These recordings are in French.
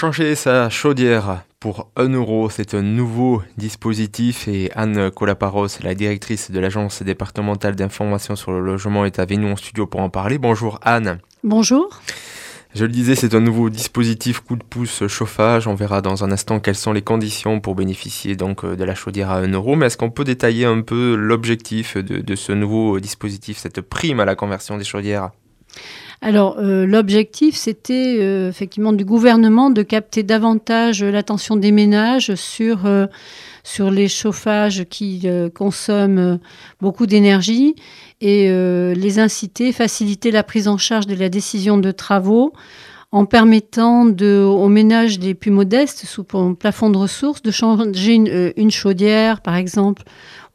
Changer sa chaudière pour 1 euro, c'est un nouveau dispositif et Anne Colaparos, la directrice de l'agence départementale d'information sur le logement, est avec nous en studio pour en parler. Bonjour Anne. Bonjour. Je le disais, c'est un nouveau dispositif coup de pouce chauffage. On verra dans un instant quelles sont les conditions pour bénéficier donc de la chaudière à 1 euro. Mais est-ce qu'on peut détailler un peu l'objectif de, de ce nouveau dispositif, cette prime à la conversion des chaudières? Alors, euh, l'objectif, c'était euh, effectivement du gouvernement de capter davantage l'attention des ménages sur, euh, sur les chauffages qui consomment beaucoup d'énergie et les inciter, faciliter la prise en charge de la décision de travaux en permettant aux ménages les plus modestes, sous plafond de ressources, de changer une, une chaudière, par exemple,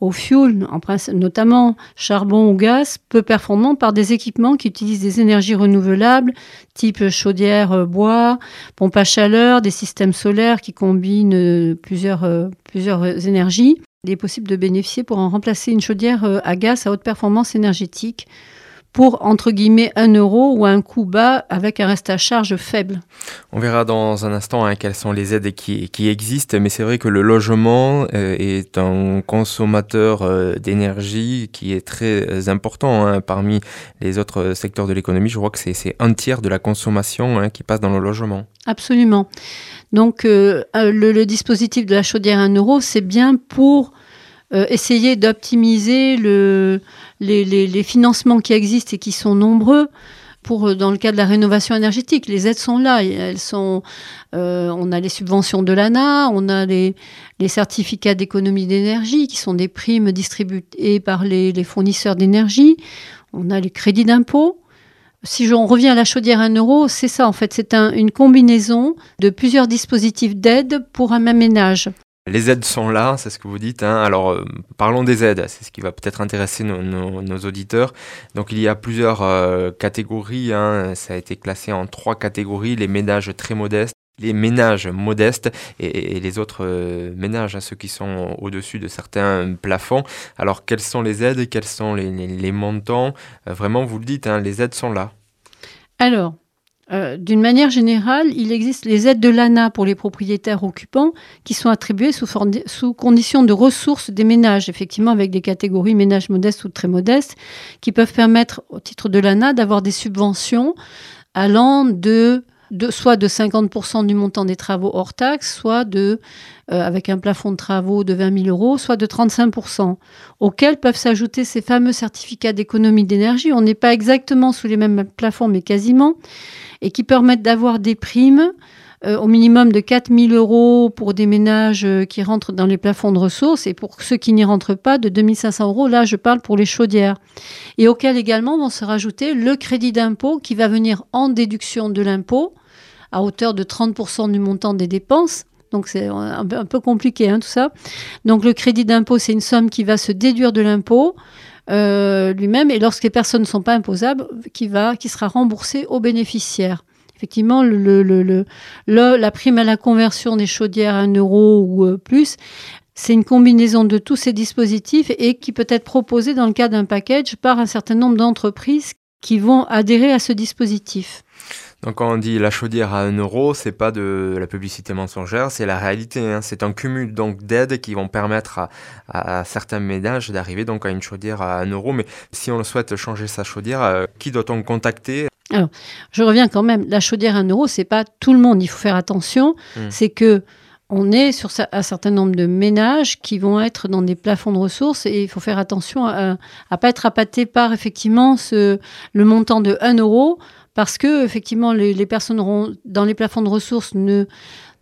au fuel, en notamment charbon ou gaz, peu performant par des équipements qui utilisent des énergies renouvelables, type chaudière euh, bois, pompe à chaleur, des systèmes solaires qui combinent euh, euh, plusieurs énergies. Il est possible de bénéficier pour en remplacer une chaudière à gaz à haute performance énergétique pour, entre guillemets, un euro ou un coût bas avec un reste à charge faible. On verra dans un instant hein, quelles sont les aides qui, qui existent, mais c'est vrai que le logement euh, est un consommateur euh, d'énergie qui est très euh, important hein, parmi les autres secteurs de l'économie. Je crois que c'est un tiers de la consommation hein, qui passe dans le logement. Absolument. Donc le, le, dispositif de la chaudière à 1 euro, c'est bien pour essayer d'optimiser le les, financements qui existent et qui sont nombreux pour euh, dans le cas de la rénovation énergétique. Les aides sont là. Elles sont, euh, on a les subventions de l'ANA, on a les, certificats d'économie d'énergie qui sont des primes distribuées par les, fournisseurs d'énergie. On a les crédits d'impôt. Si on revient à la chaudière à 1 euro, c'est ça en fait. C'est une combinaison de plusieurs dispositifs d'aide pour un même ménage. Les aides sont là, c'est ce que vous dites. Hein. Alors, euh, parlons des aides, c'est ce qui va peut-être intéresser nos, auditeurs. Donc, il y a plusieurs euh, catégories. Hein. Ça a été classé en trois catégories les ménages très modestes, les ménages modestes et, les autres euh, ménages, hein, ceux qui sont au-dessus de certains plafonds. Alors, quelles sont les aides Quels sont les, les montants? Vraiment, vous le dites, les aides sont là. Alors, euh, d'une manière générale, il existe les aides de l'ANA pour les propriétaires occupants qui sont attribuées sous, sous condition de ressources des ménages, effectivement avec des catégories ménages modestes ou très modestes, qui peuvent permettre, au titre de l'ANA, d'avoir des subventions allant de, de soit de 50% du montant des travaux hors taxes, soit de, euh, avec un plafond de travaux de 20 000 euros, soit de 35%, auxquels peuvent s'ajouter ces fameux certificats d'économie d'énergie. On n'est pas exactement sous les mêmes plafonds, mais quasiment et qui permettent d'avoir des primes euh, au minimum de 4 000 euros pour des ménages euh, qui rentrent dans les plafonds de ressources et pour ceux qui n'y rentrent pas de 2 500 euros. Là, je parle pour les chaudières. Et auquel également vont se rajouter le crédit d'impôt qui va venir en déduction de l'impôt à hauteur de 30% du montant des dépenses. Donc c'est un, peu compliqué hein, tout ça. Donc le crédit d'impôt, c'est une somme qui va se déduire de l'impôt. Euh, lui-même, et lorsque les personnes ne sont pas imposables, qui, va, qui sera remboursé aux bénéficiaires. Effectivement, la prime à la conversion des chaudières à 1 euro ou euh, plus, c'est une combinaison de tous ces dispositifs et qui peut être proposée dans le cadre d'un package par un certain nombre d'entreprises qui vont adhérer à ce dispositif. Donc quand on dit la chaudière à 1 euro, c'est pas de la publicité mensongère, c'est la réalité. Hein. C'est un cumul d'aides qui vont permettre à, certains ménages d'arriver à une chaudière à 1 euro. Mais si on souhaite changer sa chaudière, euh, qui doit-on contacter? Alors, je reviens quand même. La chaudière à 1 euro, c'est pas tout le monde. Il faut faire attention. Hmm. C'est que on est sur un certain nombre de ménages qui vont être dans des plafonds de ressources et il faut faire attention à ne pas être appâté par effectivement ce, le montant de 1 euro parce que effectivement les, personnes dans les plafonds de ressources ne,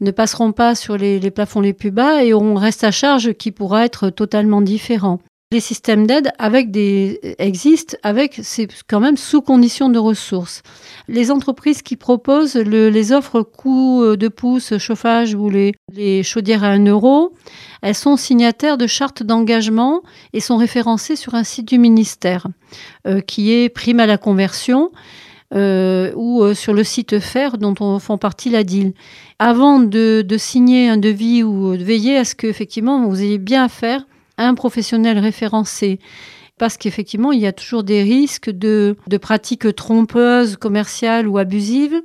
ne passeront pas sur les, plafonds les plus bas et auront un reste à charge qui pourra être totalement différent. Les systèmes d'aide existent avec c'est quand même sous condition de ressources. Les entreprises qui proposent les offres coût de pouce, chauffage ou les, chaudières à 1 euro, elles sont signataires de chartes d'engagement et sont référencées sur un site du ministère euh, qui est prime à la conversion euh, ou euh, sur le site FER dont on font partie la DIL. Avant de, signer un devis ou de veiller à ce qu'effectivement vous ayez bien affaire un professionnel référencé parce qu'effectivement, il y a toujours des risques de, pratiques trompeuses, commerciales ou abusives.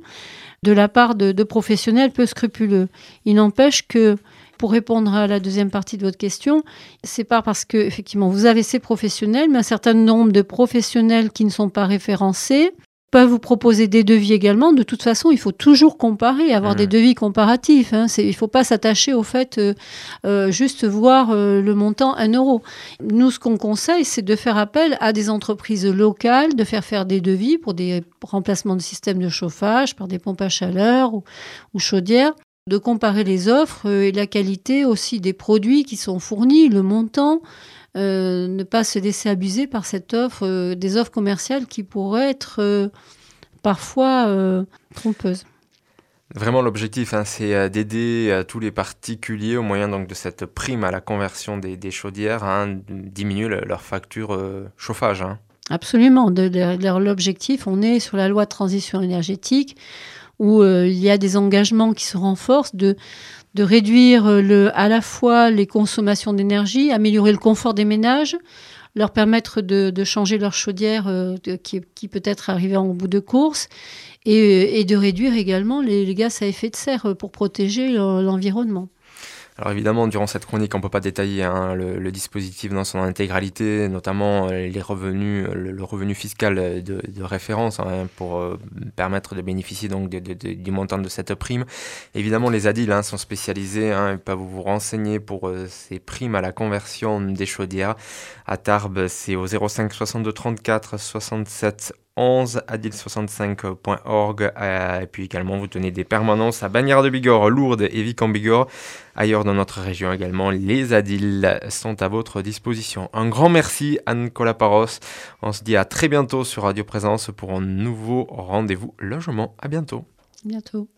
de la part de, de professionnels peu scrupuleux. Il n'empêche que pour répondre à la deuxième partie de votre question, c'est pas parce que effectivement vous avez ces professionnels, mais un certain nombre de professionnels qui ne sont pas référencés peuvent vous proposer des devis également. De toute façon, il faut toujours comparer, avoir des devis comparatifs. Hein. Il ne faut pas s'attacher au fait euh, euh, juste voir euh, le montant 1 euro. Nous, ce qu'on conseille, c'est de faire appel à des entreprises locales, de faire faire des devis pour des remplacements de systèmes de chauffage par des pompes à chaleur ou, ou chaudières de comparer les offres euh, et la qualité aussi des produits qui sont fournis, le montant, euh, ne pas se laisser abuser par cette offre, euh, des offres commerciales qui pourraient être parfois trompeuses. Vraiment, l'objectif, hein, c'est d'aider tous les particuliers au moyen donc, de cette prime à la conversion des, chaudières, hein, diminuer leur facture chauffage. Hein. Absolument. L'objectif, on est sur la loi de transition énergétique où euh, il y a des engagements qui se renforcent de, réduire euh, à la fois les consommations d'énergie, améliorer le confort des ménages, leur permettre de, changer leur chaudière euh, qui, peut être arrivée en bout de course, et, de réduire également les, gaz à effet de serre pour protéger l'environnement. Alors évidemment, durant cette chronique, on ne peut pas détailler hein, le, dispositif dans son intégralité, notamment euh, les revenus, le, revenu fiscal de, référence hein, pour euh, permettre de bénéficier donc du montant de cette prime. Évidemment, les ADIL hein, sont spécialisés, ils peuvent vous renseigner pour euh, ces primes à la conversion des chaudières. À Tarbes, c'est au 05 62 34 67 11 adil65.org et puis également vous tenez des permanences à Bagnères de Bigorre, Lourdes et Vic en Bigorre. Ailleurs dans notre région également, les Adil sont à votre disposition. Un grand merci Anne Colaparos. On se dit à très bientôt sur Radio Présence pour un nouveau rendez-vous logement. À bientôt. Bientôt.